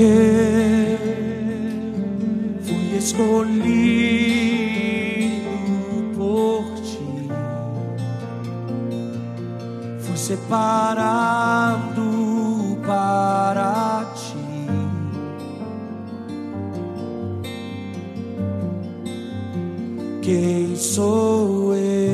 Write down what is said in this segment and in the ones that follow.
Eu fui escolhido por ti, fui separado para ti. Quem sou eu?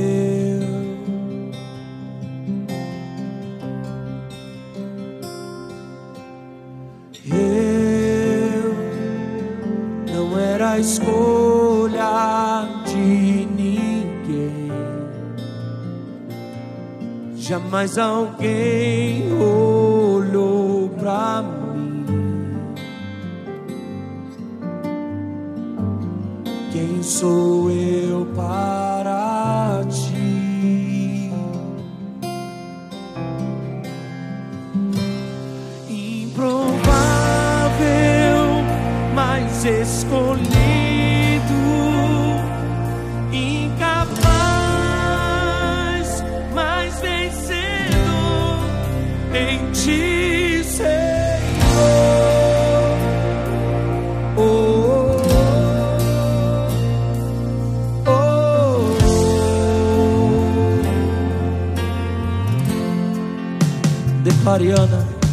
A escolha de ninguém. Jamais alguém olhou pra mim. Quem sou eu escolhido, incapaz, mas vencedor em ti, Senhor. Oh, oh, oh. Declare, Ana.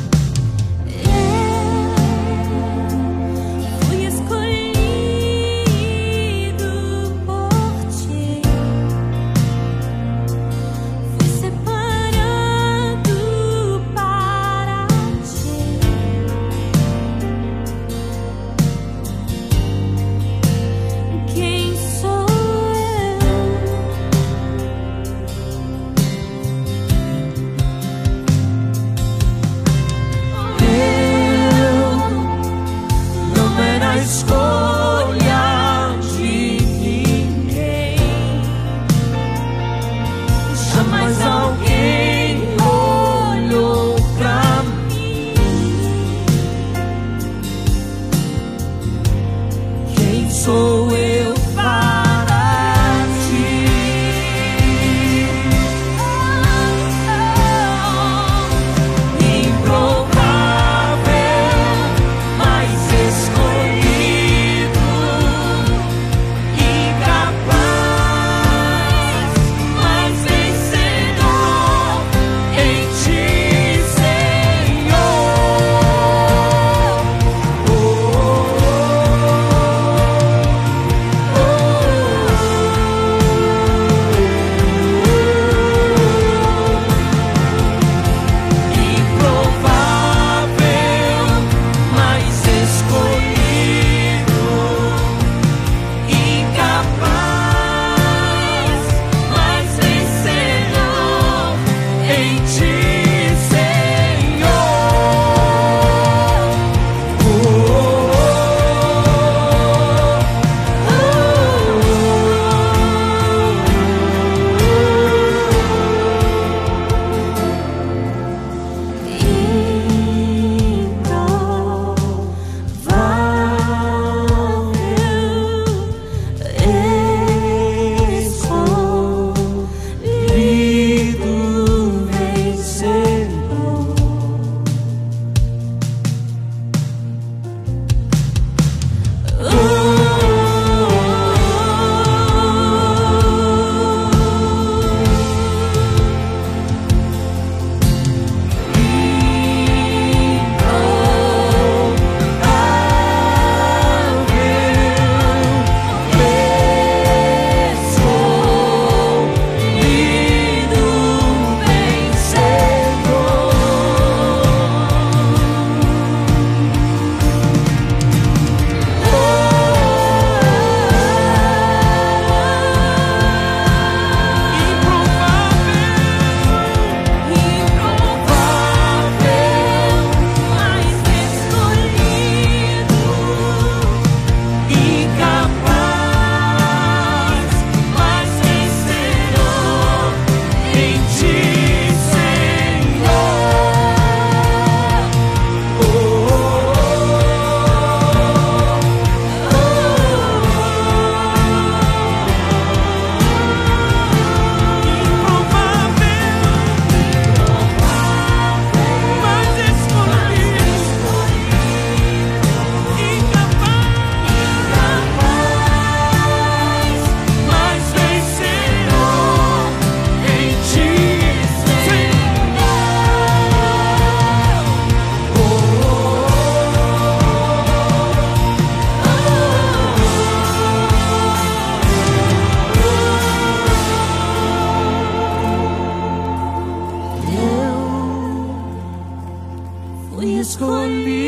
escondida.